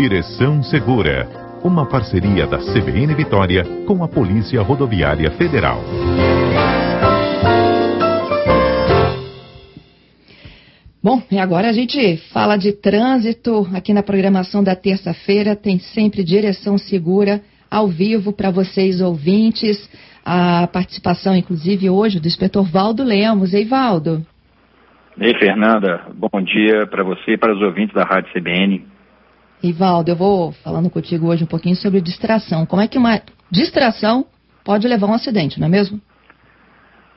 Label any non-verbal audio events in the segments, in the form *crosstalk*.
Direção Segura, uma parceria da CBN Vitória com a Polícia Rodoviária Federal. Bom, e agora a gente fala de trânsito aqui na programação da terça-feira. Tem sempre direção segura ao vivo para vocês ouvintes. A participação, inclusive, hoje do inspetor Valdo Lemos. Ei, Valdo. Ei, Fernanda. Bom dia para você e para os ouvintes da Rádio CBN. Ivaldo, eu vou falando contigo hoje um pouquinho sobre distração. Como é que uma distração pode levar a um acidente, não é mesmo?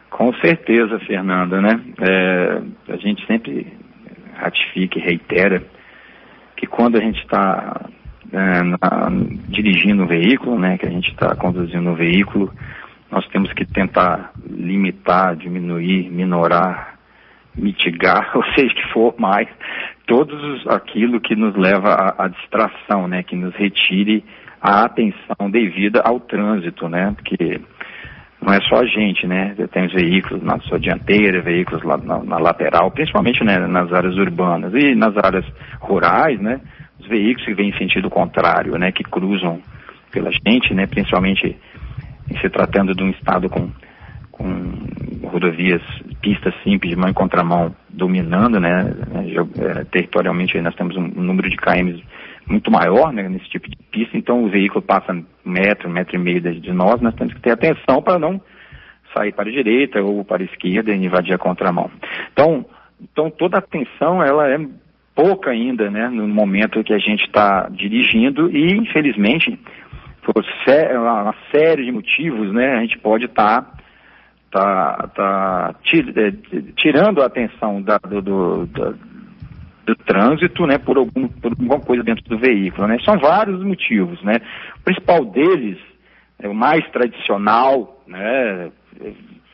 Com certeza, Fernanda, né? É, a gente sempre ratifica e reitera que quando a gente está é, dirigindo um veículo, né, que a gente está conduzindo um veículo, nós temos que tentar limitar, diminuir, minorar, mitigar, *laughs* ou seja, que for mais, todos aquilo que nos leva à, à distração, né, que nos retire a atenção devida ao trânsito, né, porque não é só a gente, né? Tem os veículos na sua dianteira, veículos lá na, na lateral, principalmente né, nas áreas urbanas e nas áreas rurais, né? Os veículos que vêm em sentido contrário, né? Que cruzam pela gente, né? Principalmente em se tratando de um estado com, com rodovias, pistas simples de mão em contramão dominando, né? É, territorialmente nós temos um, um número de KMs muito maior né, nesse tipo de pista, então o veículo passa metro, metro e meio de nós, nós temos que ter atenção para não sair para a direita ou para a esquerda e invadir a contramão. Então, então toda a atenção ela é pouca ainda, né, no momento que a gente está dirigindo e, infelizmente, por uma série de motivos, né, a gente pode estar tá, tá, tá é, tirando a atenção da, do, do, da, do trânsito, né, por, algum, por alguma coisa dentro do veículo, né? São vários motivos, né? O principal deles, é o mais tradicional, né,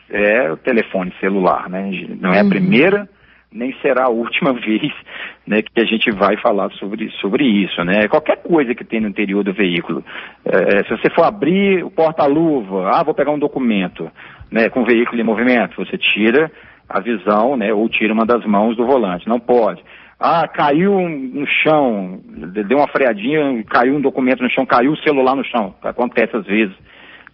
é o telefone celular, né? Não é a uhum. primeira nem será a última *laughs* vez né, que a gente vai falar sobre, sobre isso. Né? Qualquer coisa que tem no interior do veículo. É, se você for abrir o porta-luva, ah, vou pegar um documento né, com o veículo em movimento, você tira a visão né, ou tira uma das mãos do volante. Não pode. Ah, caiu no chão, deu uma freadinha, caiu um documento no chão, caiu o celular no chão. Acontece às vezes.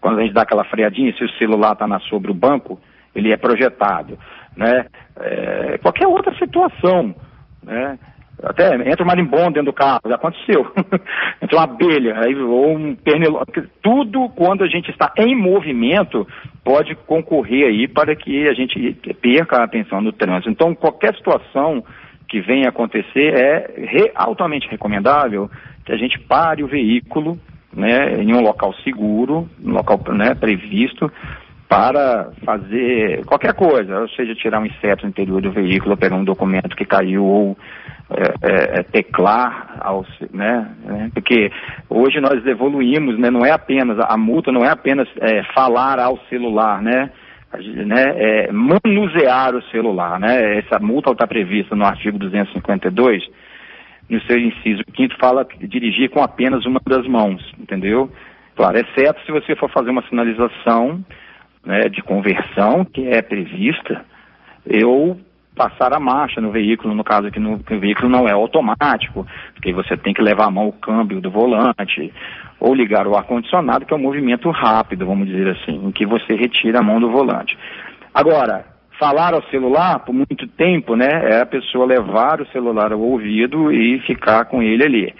Quando a gente dá aquela freadinha, se o celular está sobre o banco, ele é projetado. Né? É, qualquer outra situação. Né? Até entra um marimbondo dentro do carro, já aconteceu. *laughs* entra uma abelha, aí, ou um pernilongo. Tudo quando a gente está em movimento pode concorrer aí para que a gente perca a atenção no trânsito. Então, qualquer situação que venha acontecer, é re, altamente recomendável que a gente pare o veículo né, em um local seguro, um local né, previsto, para fazer qualquer coisa, ou seja, tirar um inseto no interior do veículo, pegar um documento que caiu, ou é, é, é teclar, ao, né, né, porque hoje nós evoluímos, né, não é apenas, a multa não é apenas é, falar ao celular, né, né, é, manusear o celular. Né? Essa multa está prevista no artigo 252, no seu inciso quinto fala dirigir com apenas uma das mãos, entendeu? Claro, exceto se você for fazer uma sinalização né, de conversão que é prevista, eu passar a marcha no veículo, no caso aqui no, que o veículo não é automático, porque você tem que levar a mão o câmbio do volante, ou ligar o ar-condicionado, que é um movimento rápido, vamos dizer assim, em que você retira a mão do volante. Agora, falar ao celular por muito tempo, né, é a pessoa levar o celular ao ouvido e ficar com ele ali.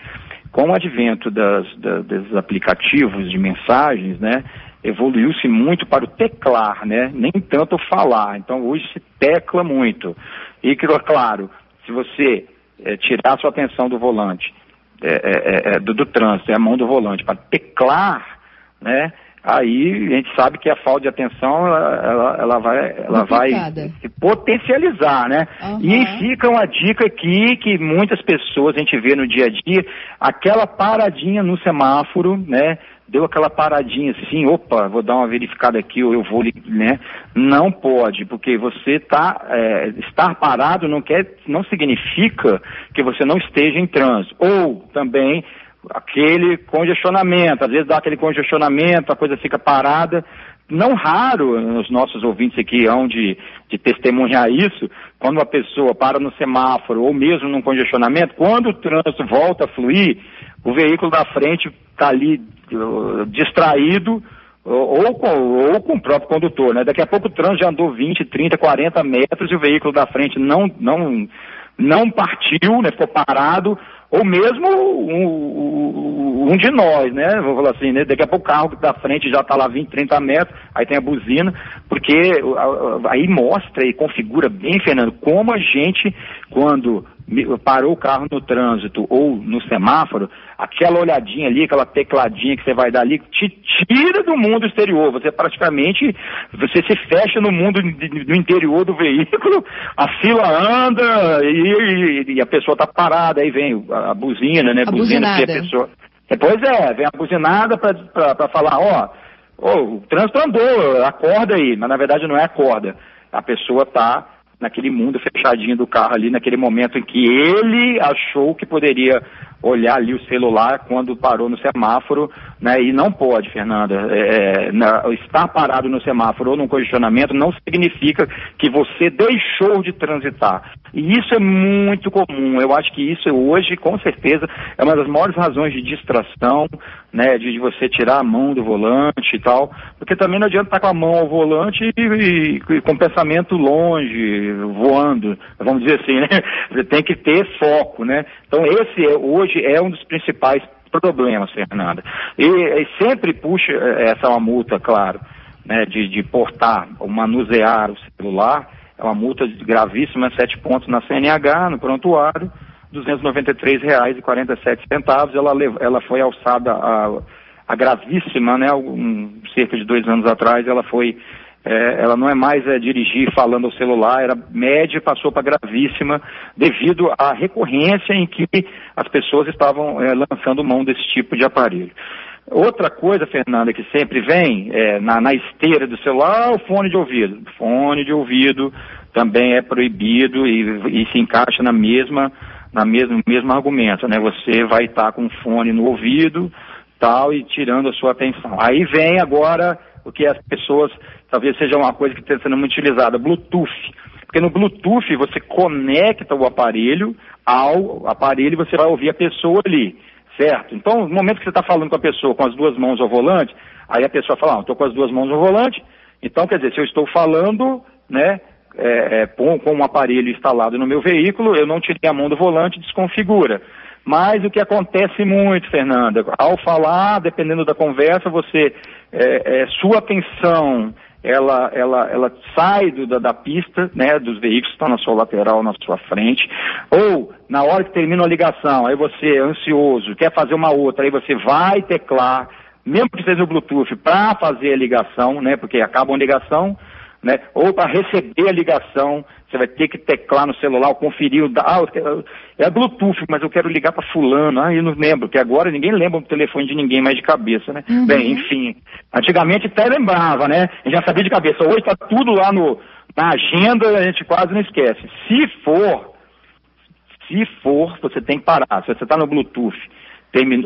Com o advento das, das, dos aplicativos de mensagens, né, evoluiu-se muito para o teclar, né? Nem tanto falar. Então hoje se tecla muito. E claro, se você é, tirar a sua atenção do volante, é, é, do, do trânsito, é a mão do volante, para teclar, né? Aí a gente sabe que a falta de atenção ela, ela, ela vai, ela vai se potencializar, né? Uhum. E fica uma dica aqui que muitas pessoas a gente vê no dia a dia, aquela paradinha no semáforo, né? Deu aquela paradinha assim, opa, vou dar uma verificada aqui, ou eu vou, né? Não pode, porque você tá, é, estar parado não quer, não significa que você não esteja em trânsito. Ou também aquele congestionamento, às vezes dá aquele congestionamento, a coisa fica parada. Não raro, os nossos ouvintes aqui hão de, de testemunhar isso, quando uma pessoa para no semáforo ou mesmo num congestionamento, quando o trânsito volta a fluir, o veículo da frente está ali uh, distraído, ou com, ou com o próprio condutor, né? Daqui a pouco o trânsito já andou 20, 30, 40 metros e o veículo da frente não, não, não partiu, né? Ficou parado, ou mesmo um, um, de nós, né? Vou falar assim, né? Daqui a pouco o carro da frente já está lá 20, 30 metros, aí tem a buzina, porque aí mostra e configura bem, Fernando, como a gente, quando parou o carro no trânsito ou no semáforo, aquela olhadinha ali, aquela tecladinha que você vai dar ali, te tira do mundo exterior. Você praticamente, você se fecha no mundo do interior do veículo, a fila anda e, e a pessoa está parada, aí vem a buzina, né? A buzina que a pessoa. Pois é, vem a buzinada para falar, ó, oh, o trânsito andou, acorda aí, mas na verdade não é acorda. A pessoa está naquele mundo fechadinho do carro ali, naquele momento em que ele achou que poderia olhar ali o celular quando parou no semáforo, né? E não pode, Fernanda. É, é na, estar parado no semáforo ou num congestionamento não significa que você deixou de transitar. E isso é muito comum. Eu acho que isso hoje, com certeza, é uma das maiores razões de distração, né? De, de você tirar a mão do volante e tal. Porque também não adianta estar com a mão ao volante e, e, e com o pensamento longe, voando, vamos dizer assim, né? *laughs* Você tem que ter foco, né? Então esse é, hoje é um dos principais problemas, Fernanda. E, e sempre puxa, eh, essa é uma multa, claro, né, de, de portar ou manusear o celular, é uma multa gravíssima, sete pontos na CNH, no prontuário, R$ 293,47. Ela, ela foi alçada a, a gravíssima, né, um, cerca de dois anos atrás, ela foi é, ela não é mais é, dirigir falando ao celular, era média e passou para gravíssima devido à recorrência em que as pessoas estavam é, lançando mão desse tipo de aparelho. Outra coisa, Fernanda, que sempre vem é, na, na, esteira do celular, o fone de ouvido. Fone de ouvido também é proibido e, e se encaixa na mesma, na mesmo, mesmo argumento, né? Você vai estar tá com fone no ouvido, tal, e tirando a sua atenção. Aí vem agora o que as pessoas talvez seja uma coisa que está sendo muito utilizada, Bluetooth. Porque no Bluetooth você conecta o aparelho ao aparelho e você vai ouvir a pessoa ali, certo? Então, no momento que você está falando com a pessoa com as duas mãos ao volante, aí a pessoa fala, ah, estou com as duas mãos ao volante, então quer dizer, se eu estou falando, né, é, é, com, com um aparelho instalado no meu veículo, eu não tirei a mão do volante, desconfigura. Mas o que acontece muito, Fernanda, ao falar, dependendo da conversa, você, é, é, sua atenção ela, ela, ela sai do, da, da, pista, né, dos veículos que estão na sua lateral, na sua frente, ou na hora que termina a ligação, aí você é ansioso, quer fazer uma outra, aí você vai teclar, mesmo que seja o Bluetooth, para fazer a ligação, né, porque acaba uma ligação, né, ou para receber a ligação, você vai ter que teclar no celular, conferir o. Ah, é Bluetooth, mas eu quero ligar para fulano. Ah, eu não lembro, porque agora ninguém lembra o telefone de ninguém mais de cabeça, né? Uhum. Bem, enfim. Antigamente até lembrava, né? Já sabia de cabeça. Hoje está tudo lá no, na agenda, a gente quase não esquece. Se for, se for, você tem que parar. Se você está no Bluetooth,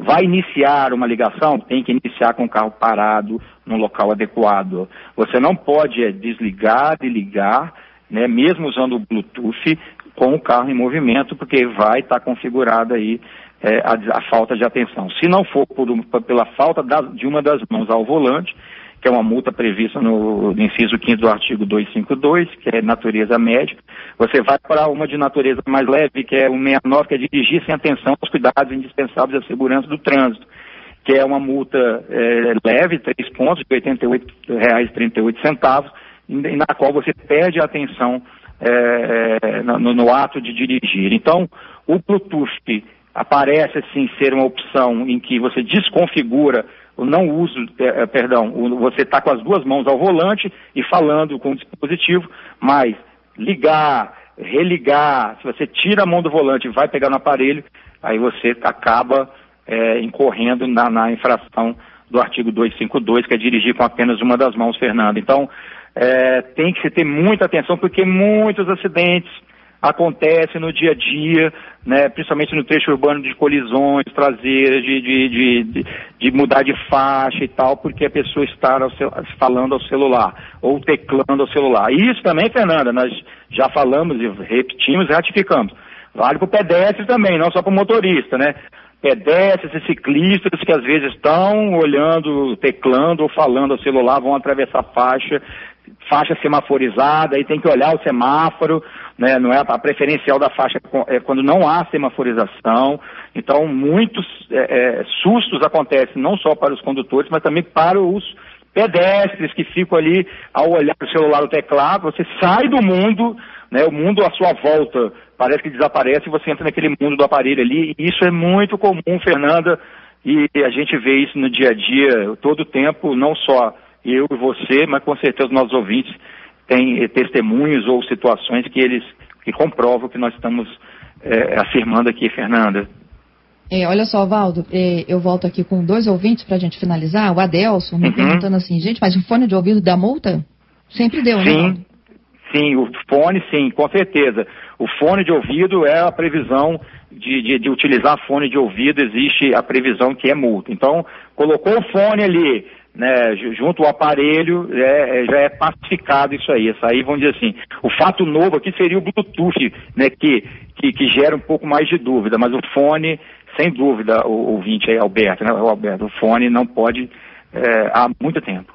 vai iniciar uma ligação, tem que iniciar com o carro parado, num local adequado. Você não pode é, desligar e ligar né, mesmo usando o Bluetooth, com o carro em movimento, porque vai estar tá configurada aí é, a, a, falta de atenção. Se não for por, pela falta da, de uma das mãos ao volante, que é uma multa prevista no, no inciso 15 do artigo 252, que é natureza média, você vai para uma de natureza mais leve, que é o 69, que é dirigir sem atenção aos cuidados indispensáveis à segurança do trânsito, que é uma multa é, leve, três pontos, de R$ 88,38, na qual você perde a atenção é, é, no, no, ato de dirigir. Então, o Bluetooth aparece assim ser uma opção em que você desconfigura o não uso, é, é perdão, o, você está com as duas mãos ao volante e falando com o dispositivo, mas ligar, religar, se você tira a mão do volante e vai pegar no aparelho, aí você acaba é, incorrendo na, na infração do artigo 252, que é dirigir com apenas uma das mãos, Fernando. Então, é, tem que se ter muita atenção, porque muitos acidentes acontecem no dia a dia, né, principalmente no trecho urbano de colisões traseiras, de, de, de, de, mudar de faixa e tal, porque a pessoa está ao falando ao celular ou teclando ao celular. Isso também, Fernanda, nós já falamos e repetimos e ratificamos. Vale para o pedestre também, não só para o motorista, né? pedestres e ciclistas que às vezes estão olhando, teclando ou falando ao celular, vão atravessar faixa, faixa semaforizada, aí tem que olhar o semáforo, né, não é a preferencial da faixa é quando não há semaforização. Então, muitos é, é, sustos acontecem não só para os condutores, mas também para os pedestres que ficam ali ao olhar o celular o teclado, você sai do mundo, né, o mundo à sua volta parece que desaparece e você entra naquele mundo do aparelho ali. E isso é muito comum, Fernanda, e a gente vê isso no dia a dia, todo tempo, não só eu e você, mas com certeza os nossos ouvintes têm testemunhos ou situações que eles que comprovam o que nós estamos é, afirmando aqui, Fernanda. É, olha só, Valdo, é, eu volto aqui com dois ouvintes para a gente finalizar. O Adelson me uhum. perguntando assim, gente, mas o fone de ouvido dá multa? Sempre deu, né? Sim, sim, o fone sim, com certeza. O fone de ouvido é a previsão de, de, de utilizar fone de ouvido, existe a previsão que é multa. Então, colocou o fone ali, né, junto ao aparelho, é, é, já é pacificado isso aí. Isso aí, vamos dizer assim, o fato novo aqui seria o Bluetooth, né, que, que, que gera um pouco mais de dúvida, mas o fone sem dúvida, o ouvinte aí, Alberto, né, o Alberto, o fone não pode é, há muito tempo.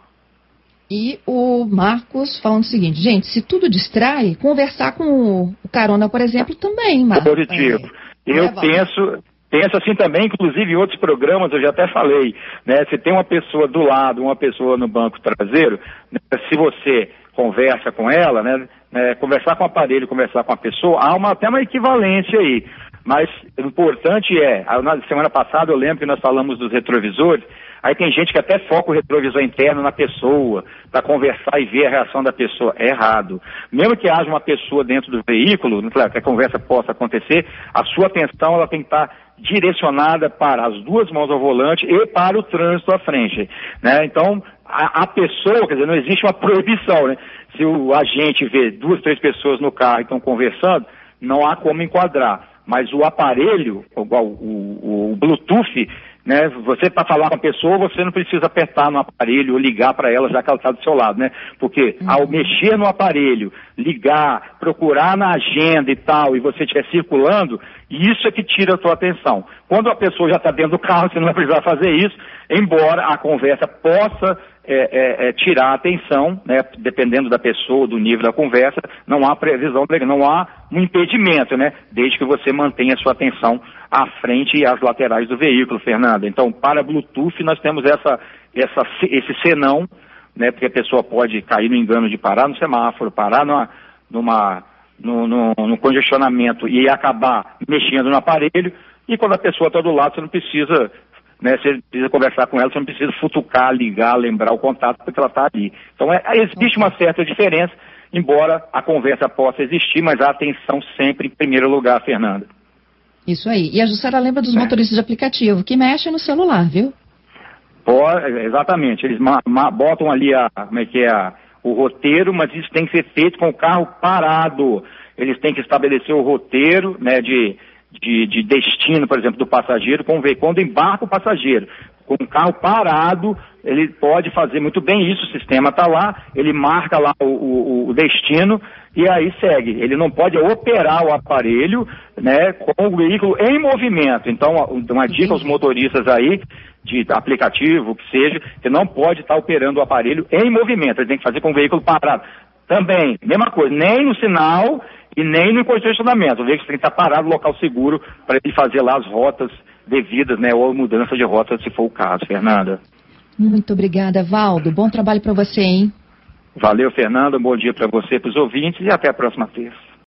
E o Marcos falando o seguinte, gente, se tudo distrai, conversar com o carona, por exemplo, também, Marcos. Positivo. É, eu penso, penso assim também, inclusive em outros programas eu já até falei, né? Se tem uma pessoa do lado, uma pessoa no banco traseiro, né, se você conversa com ela, né, né, conversar com o aparelho, conversar com a pessoa, há uma, até uma equivalência aí. Mas o importante é, na semana passada eu lembro que nós falamos dos retrovisores, aí tem gente que até foca o retrovisor interno na pessoa, para conversar e ver a reação da pessoa. É errado. Mesmo que haja uma pessoa dentro do veículo, claro, que a conversa possa acontecer, a sua atenção ela tem que estar direcionada para as duas mãos ao volante e para o trânsito à frente. Né? Então, a, a pessoa, quer dizer, não existe uma *laughs* proibição. Né? Se o agente vê duas, três pessoas no carro e estão conversando, não há como enquadrar mas o aparelho, o, o, o Bluetooth, né, você para falar com a pessoa, você não precisa apertar no aparelho ou ligar para ela já que ela está do seu lado, né? Porque uhum. ao mexer no aparelho, ligar, procurar na agenda e tal, e você estiver circulando, isso é que tira a sua atenção. Quando a pessoa já está dentro do carro, você não vai precisar fazer isso, embora a conversa possa é, é, é, tirar a atenção, né, dependendo da pessoa, do nível da conversa, não há previsão, não há um impedimento, né, desde que você mantenha a sua atenção à frente e às laterais do veículo, Fernanda. Então, para Bluetooth, nós temos essa, essa, esse senão, né, porque a pessoa pode cair no engano de parar no semáforo, parar numa, numa, no, no, no congestionamento e acabar mexendo no aparelho, e quando a pessoa está do lado, você não precisa né, você precisa conversar com ela, você não precisa futucar, ligar, lembrar o contato, porque ela está ali. Então, é, existe uma certa diferença, embora a conversa possa existir, mas a atenção sempre em primeiro lugar, Fernanda. Isso aí. E a Jussara lembra dos é. motoristas de aplicativo, que mexem no celular, viu? Pode, exatamente. Eles botam ali a, como é que é, a, o roteiro, mas isso tem que ser feito com o carro parado. Eles têm que estabelecer o roteiro, né, de de, de destino, por exemplo, do passageiro, com quando embarca o passageiro. Com o carro parado, ele pode fazer muito bem isso, o sistema está lá, ele marca lá o, o, o, destino e aí segue. Ele não pode operar o aparelho né, com o veículo em movimento. Então, uma dica aos motoristas aí, de aplicativo, que seja, que não pode estar tá operando o aparelho em movimento, ele tem que fazer com o veículo parado. Também, mesma coisa, nem no sinal e nem no congestionamento. O veículo tem que estar parado no local seguro para ele fazer lá as rotas devidas, né, ou mudança de rota, se for o caso, Fernanda. Muito obrigada, Valdo. Bom trabalho para você, hein? Valeu, Fernanda. Bom dia para você, para os ouvintes e até a próxima terça.